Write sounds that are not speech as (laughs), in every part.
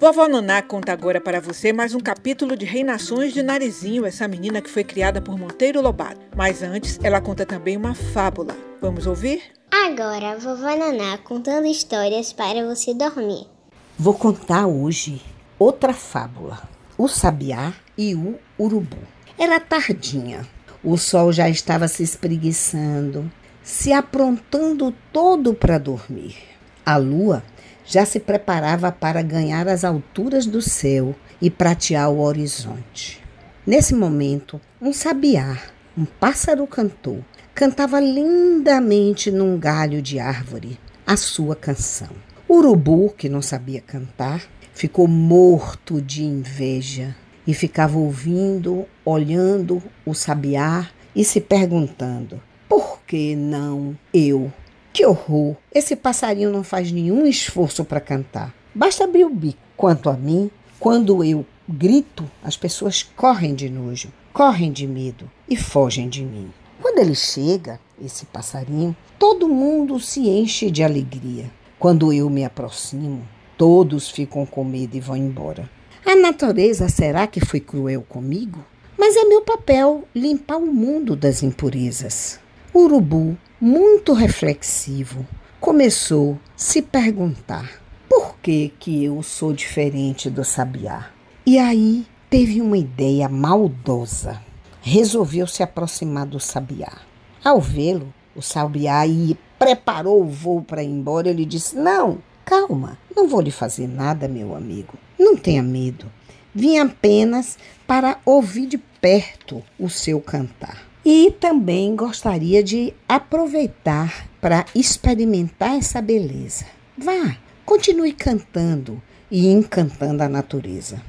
Vovó Naná conta agora para você mais um capítulo de Reinações de Narizinho, essa menina que foi criada por Monteiro Lobato. Mas antes, ela conta também uma fábula. Vamos ouvir? Agora, vovó Naná contando histórias para você dormir. Vou contar hoje outra fábula: o sabiá e o urubu. Era tardinha. O sol já estava se espreguiçando, se aprontando todo para dormir. A lua já se preparava para ganhar as alturas do céu e pratear o horizonte. Nesse momento, um sabiá, um pássaro cantor, cantava lindamente num galho de árvore a sua canção. O urubu, que não sabia cantar, ficou morto de inveja e ficava ouvindo, olhando o sabiá e se perguntando: por que não eu? Que horror! Esse passarinho não faz nenhum esforço para cantar. Basta abrir o bico. Quanto a mim, quando eu grito, as pessoas correm de nojo, correm de medo e fogem de mim. Quando ele chega, esse passarinho, todo mundo se enche de alegria. Quando eu me aproximo, todos ficam com medo e vão embora. A natureza será que foi cruel comigo? Mas é meu papel limpar o mundo das impurezas. O urubu muito reflexivo, começou a se perguntar por que, que eu sou diferente do sabiá. E aí teve uma ideia maldosa. Resolveu se aproximar do sabiá. Ao vê-lo, o sabiá e preparou o voo para ir embora. Ele disse: Não, calma, não vou lhe fazer nada, meu amigo. Não tenha medo. Vim apenas para ouvir de perto o seu cantar. E também gostaria de aproveitar para experimentar essa beleza. Vá, continue cantando e encantando a natureza.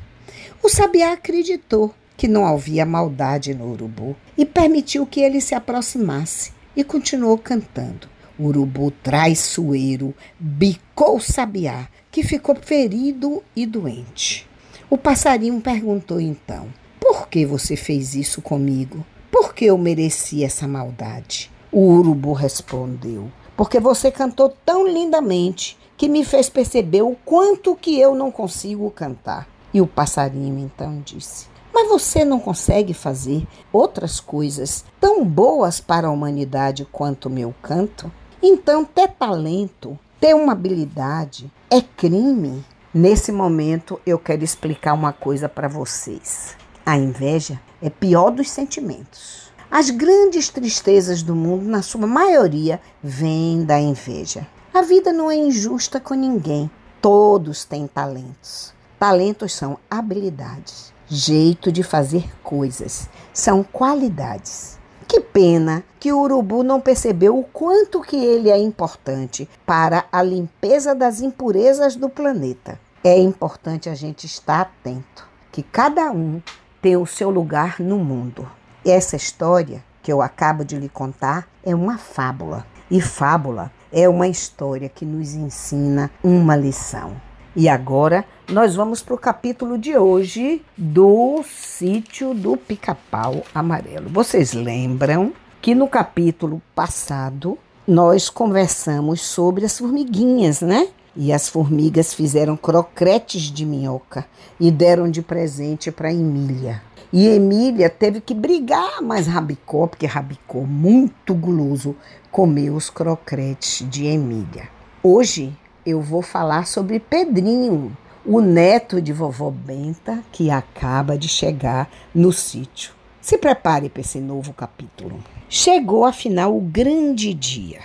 O sabiá acreditou que não havia maldade no urubu e permitiu que ele se aproximasse e continuou cantando. O urubu traiçoeiro bicou o sabiá, que ficou ferido e doente. O passarinho perguntou então: Por que você fez isso comigo? Por que eu mereci essa maldade? O urubu respondeu: Porque você cantou tão lindamente que me fez perceber o quanto que eu não consigo cantar. E o passarinho então disse: Mas você não consegue fazer outras coisas tão boas para a humanidade quanto o meu canto? Então, ter talento, ter uma habilidade é crime. Nesse momento, eu quero explicar uma coisa para vocês. A inveja é pior dos sentimentos. As grandes tristezas do mundo, na sua maioria, vêm da inveja. A vida não é injusta com ninguém. Todos têm talentos. Talentos são habilidades, jeito de fazer coisas, são qualidades. Que pena que o urubu não percebeu o quanto que ele é importante para a limpeza das impurezas do planeta. É importante a gente estar atento, que cada um tem o seu lugar no mundo. Essa história que eu acabo de lhe contar é uma fábula. E fábula é uma história que nos ensina uma lição. E agora nós vamos para o capítulo de hoje do sítio do pica-pau amarelo. Vocês lembram que no capítulo passado nós conversamos sobre as formiguinhas, né? E as formigas fizeram croquetes de minhoca e deram de presente para Emília. E Emília teve que brigar, mas Rabicó, porque Rabicó, muito guloso, comeu os croquetes de Emília. Hoje eu vou falar sobre Pedrinho, o neto de vovó Benta, que acaba de chegar no sítio. Se prepare para esse novo capítulo. Chegou afinal o grande dia.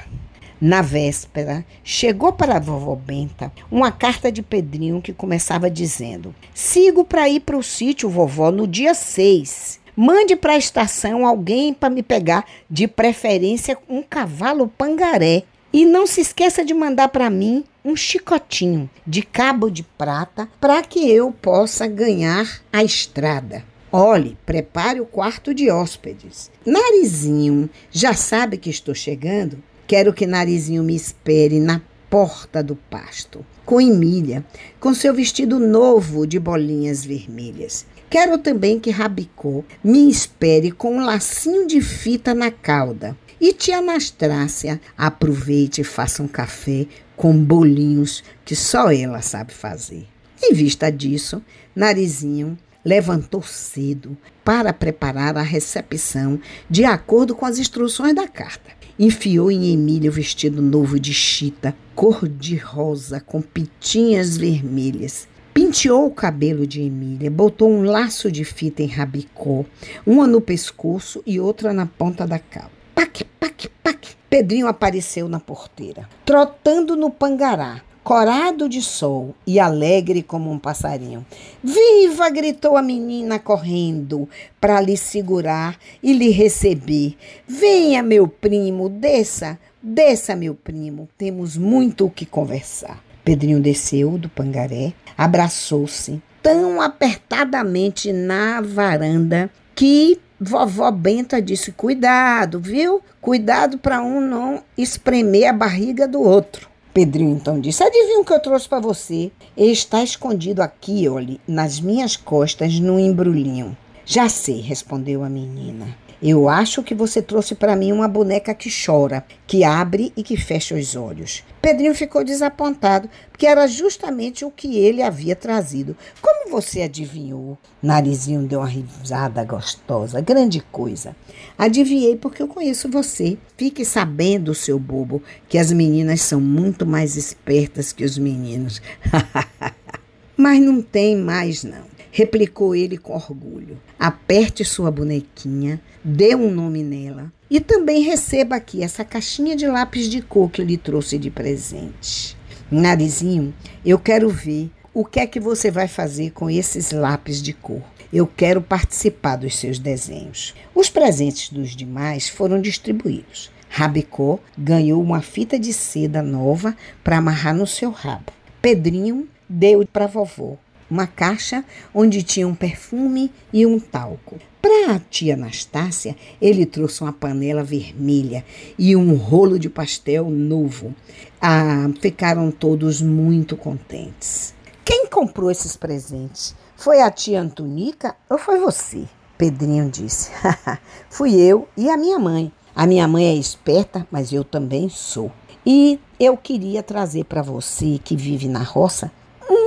Na véspera, chegou para a vovó Benta uma carta de Pedrinho que começava dizendo: Sigo para ir para o sítio, vovó, no dia 6. Mande para a estação alguém para me pegar, de preferência um cavalo pangaré. E não se esqueça de mandar para mim um chicotinho de cabo de prata para que eu possa ganhar a estrada. Olhe, prepare o quarto de hóspedes. Narizinho, já sabe que estou chegando? Quero que Narizinho me espere na porta do pasto, com Emília, com seu vestido novo de bolinhas vermelhas. Quero também que Rabicó me espere com um lacinho de fita na cauda. E tia Anastrácia aproveite e faça um café com bolinhos que só ela sabe fazer. Em vista disso, Narizinho levantou cedo para preparar a recepção de acordo com as instruções da carta. Enfiou em Emília o vestido novo de chita, cor de rosa, com pitinhas vermelhas. Penteou o cabelo de Emília, botou um laço de fita em rabicó, uma no pescoço e outra na ponta da cauda. Pac, pac, pac. Pedrinho apareceu na porteira, trotando no pangará, corado de sol e alegre como um passarinho. Viva! gritou a menina correndo para lhe segurar e lhe receber. Venha, meu primo, desça, desça, meu primo, temos muito o que conversar. Pedrinho desceu do pangaré, abraçou-se tão apertadamente na varanda que vovó Benta disse: Cuidado, viu? Cuidado para um não espremer a barriga do outro. Pedrinho então disse: Adivinha o que eu trouxe para você? Está escondido aqui, olhe, nas minhas costas, no embrulhinho. Já sei, respondeu a menina. Eu acho que você trouxe para mim uma boneca que chora, que abre e que fecha os olhos. Pedrinho ficou desapontado, porque era justamente o que ele havia trazido. Como você adivinhou? Narizinho deu uma risada gostosa. Grande coisa. Adivinhei porque eu conheço você. Fique sabendo, seu bobo, que as meninas são muito mais espertas que os meninos. (laughs) Mas não tem mais, não replicou ele com orgulho. Aperte sua bonequinha, dê um nome nela e também receba aqui essa caixinha de lápis de cor que eu lhe trouxe de presente. Narizinho, eu quero ver o que é que você vai fazer com esses lápis de cor. Eu quero participar dos seus desenhos. Os presentes dos demais foram distribuídos. Rabicó ganhou uma fita de seda nova para amarrar no seu rabo. Pedrinho deu para vovó uma caixa onde tinha um perfume e um talco. Para a tia Anastácia, ele trouxe uma panela vermelha e um rolo de pastel novo. Ah, ficaram todos muito contentes. Quem comprou esses presentes? Foi a tia Antonica ou foi você? Pedrinho disse. (laughs) Fui eu e a minha mãe. A minha mãe é esperta, mas eu também sou. E eu queria trazer para você que vive na roça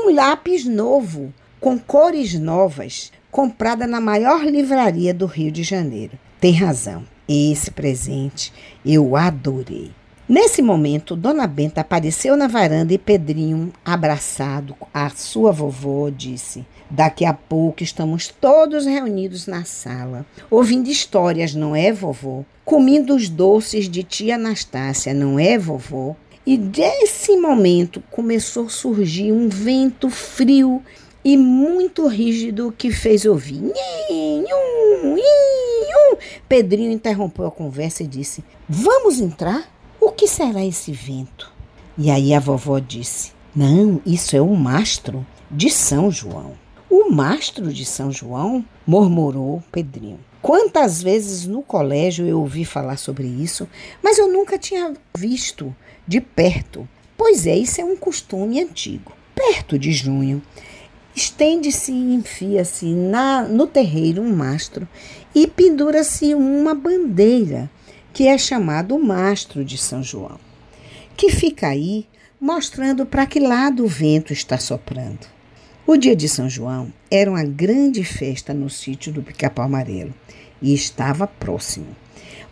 um lápis novo, com cores novas, comprada na maior livraria do Rio de Janeiro. Tem razão, esse presente eu adorei. Nesse momento, Dona Benta apareceu na varanda e Pedrinho, abraçado à sua vovó, disse: Daqui a pouco estamos todos reunidos na sala, ouvindo histórias, não é, vovó? Comendo os doces de tia Anastácia, não é, vovó? E desse momento começou a surgir um vento frio e muito rígido que fez ouvir. Pedrinho interrompeu a conversa e disse: Vamos entrar? O que será esse vento? E aí a vovó disse: Não, isso é o mastro de São João. O mastro de São João? murmurou Pedrinho. Quantas vezes no colégio eu ouvi falar sobre isso, mas eu nunca tinha visto de perto. Pois é, isso é um costume antigo. Perto de junho, estende-se e enfia-se no terreiro um mastro e pendura-se uma bandeira, que é chamado mastro de São João, que fica aí mostrando para que lado o vento está soprando. O dia de São João era uma grande festa no sítio do Pica-Pau Amarelo e estava próximo.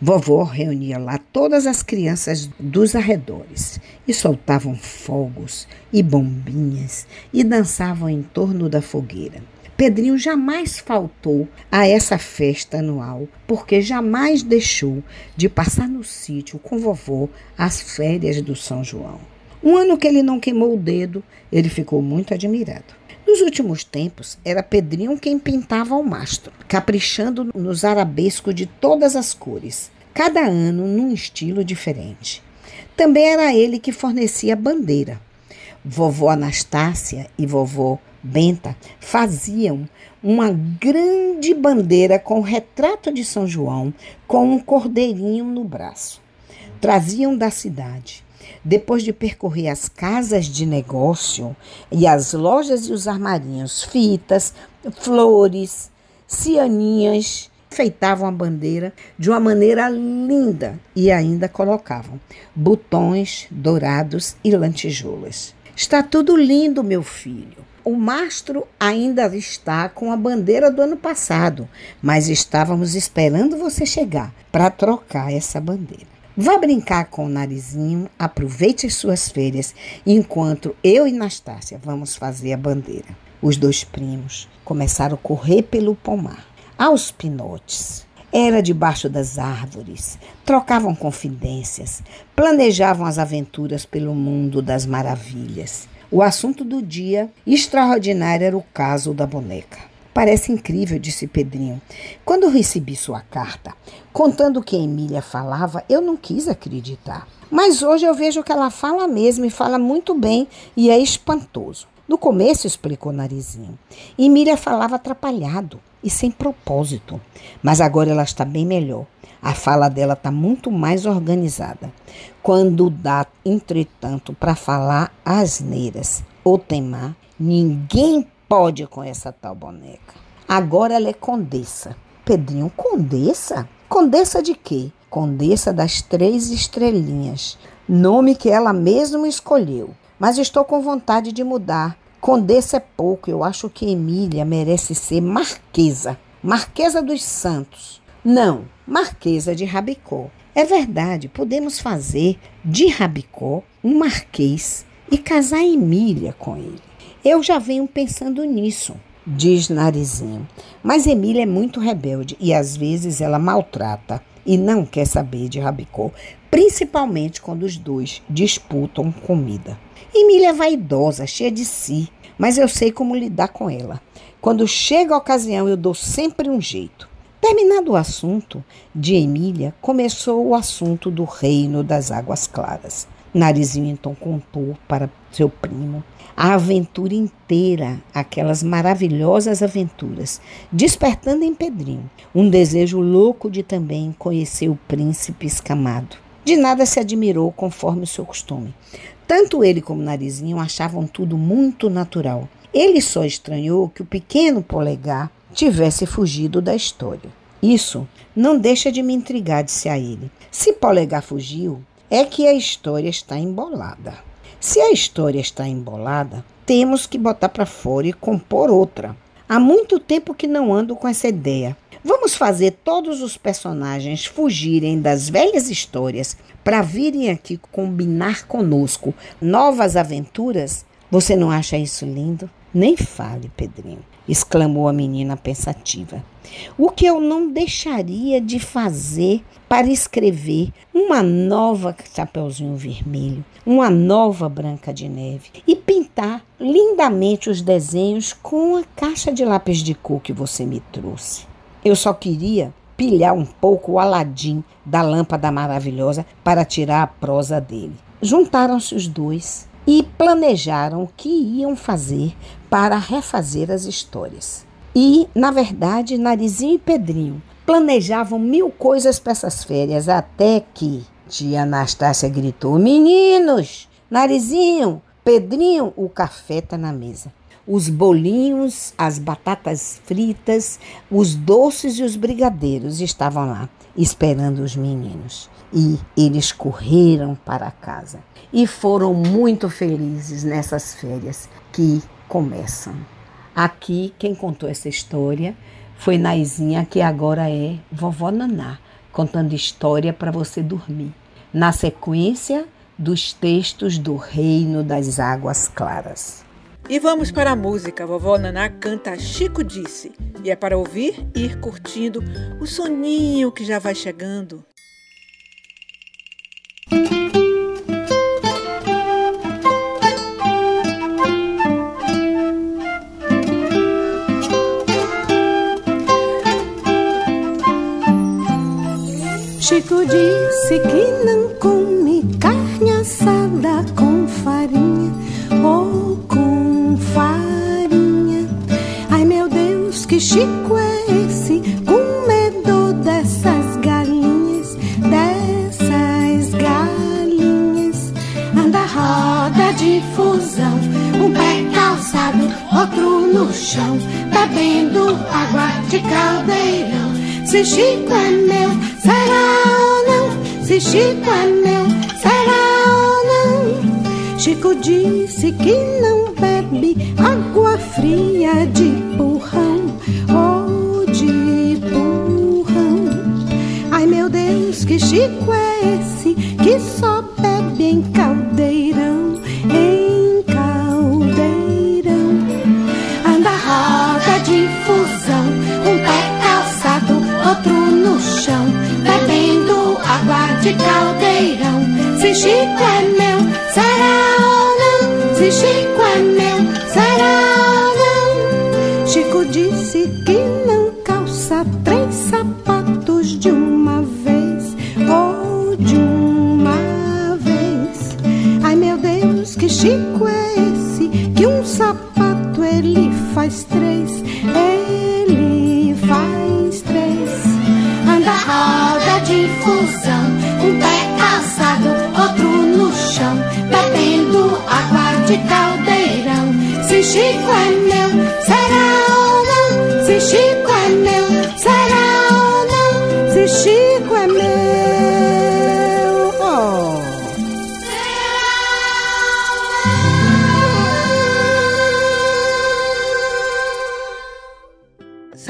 Vovó reunia lá todas as crianças dos arredores e soltavam fogos e bombinhas e dançavam em torno da fogueira. Pedrinho jamais faltou a essa festa anual, porque jamais deixou de passar no sítio com vovó as férias do São João. Um ano que ele não queimou o dedo, ele ficou muito admirado. Nos últimos tempos, era Pedrinho quem pintava o mastro, caprichando nos arabescos de todas as cores, cada ano num estilo diferente. Também era ele que fornecia a bandeira. Vovó Anastácia e vovó Benta faziam uma grande bandeira com o retrato de São João com um cordeirinho no braço. Traziam da cidade depois de percorrer as casas de negócio e as lojas e os armarinhos, fitas, flores, cianinhas, enfeitavam a bandeira de uma maneira linda e ainda colocavam botões dourados e lantejoulas. Está tudo lindo, meu filho. O mastro ainda está com a bandeira do ano passado, mas estávamos esperando você chegar para trocar essa bandeira. Vá brincar com o narizinho, aproveite as suas férias, enquanto eu e Nastácia vamos fazer a bandeira. Os dois primos começaram a correr pelo pomar, aos pinotes. Era debaixo das árvores, trocavam confidências, planejavam as aventuras pelo mundo das maravilhas. O assunto do dia extraordinário era o caso da boneca. Parece incrível, disse Pedrinho. Quando recebi sua carta, contando o que Emília falava, eu não quis acreditar. Mas hoje eu vejo que ela fala mesmo e fala muito bem e é espantoso. No começo, explicou Narizinho, Emília falava atrapalhado e sem propósito. Mas agora ela está bem melhor. A fala dela está muito mais organizada. Quando dá, entretanto, para falar asneiras ou temar, ninguém pode com essa tal boneca. Agora ela é condessa. Pedrinho, condessa? Condessa de quê? Condessa das Três Estrelinhas, nome que ela mesma escolheu. Mas estou com vontade de mudar Condessa é pouco, eu acho que Emília merece ser Marquesa. Marquesa dos Santos. Não, Marquesa de Rabicó. É verdade, podemos fazer de Rabicó um marquês e casar Emília com ele. Eu já venho pensando nisso, diz Narizinho. Mas Emília é muito rebelde e às vezes ela maltrata e não quer saber de Rabicó, principalmente quando os dois disputam comida. Emília é vaidosa, cheia de si, mas eu sei como lidar com ela. Quando chega a ocasião, eu dou sempre um jeito. Terminado o assunto de Emília, começou o assunto do reino das águas claras. Narizinho então contou para seu primo a aventura inteira, aquelas maravilhosas aventuras, despertando em Pedrinho um desejo louco de também conhecer o príncipe escamado. De nada se admirou conforme o seu costume. Tanto ele como Narizinho achavam tudo muito natural. Ele só estranhou que o pequeno polegar tivesse fugido da história. Isso não deixa de me intrigar, disse a ele. Se polegar fugiu, é que a história está embolada. Se a história está embolada, temos que botar para fora e compor outra. Há muito tempo que não ando com essa ideia. Vamos fazer todos os personagens fugirem das velhas histórias para virem aqui combinar conosco novas aventuras? Você não acha isso lindo? Nem fale, Pedrinho, exclamou a menina pensativa. O que eu não deixaria de fazer para escrever uma nova Chapeuzinho Vermelho, uma nova Branca de Neve e pintar lindamente os desenhos com a caixa de lápis de cor que você me trouxe. Eu só queria pilhar um pouco o Aladim da lâmpada maravilhosa para tirar a prosa dele. Juntaram-se os dois e planejaram o que iam fazer para refazer as histórias. E, na verdade, Narizinho e Pedrinho planejavam mil coisas para essas férias, até que tia Anastácia gritou: Meninos, Narizinho, Pedrinho, o café está na mesa os bolinhos, as batatas fritas, os doces e os brigadeiros estavam lá esperando os meninos. E eles correram para casa e foram muito felizes nessas férias que começam. Aqui quem contou essa história foi Naizinha, que agora é vovó Naná, contando história para você dormir. Na sequência dos textos do Reino das Águas Claras. E vamos para a música. Vovó Naná canta Chico Disse. E é para ouvir e ir curtindo o soninho que já vai chegando. Chico disse que não come carne assada com farinha ou com farinha. Ai meu Deus, que Chico disse que não bebe água fria de burrão ou oh, de burrão. Ai meu Deus, que Chico é esse que só bebe em caldeirão, em caldeirão. Anda roda de fusão, um pé calçado, outro no chão, bebendo água de caldeirão. Se Chico é meu, será Se Chico é meu, será ou não? Chico disse que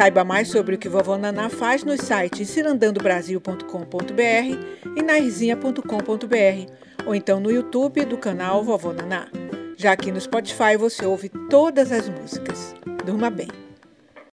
Saiba mais sobre o que vovó Naná faz nos sites cirandandobrasil.com.br e narizinha.com.br ou então no YouTube do canal Vovó Naná. Já aqui no Spotify você ouve todas as músicas. Durma bem.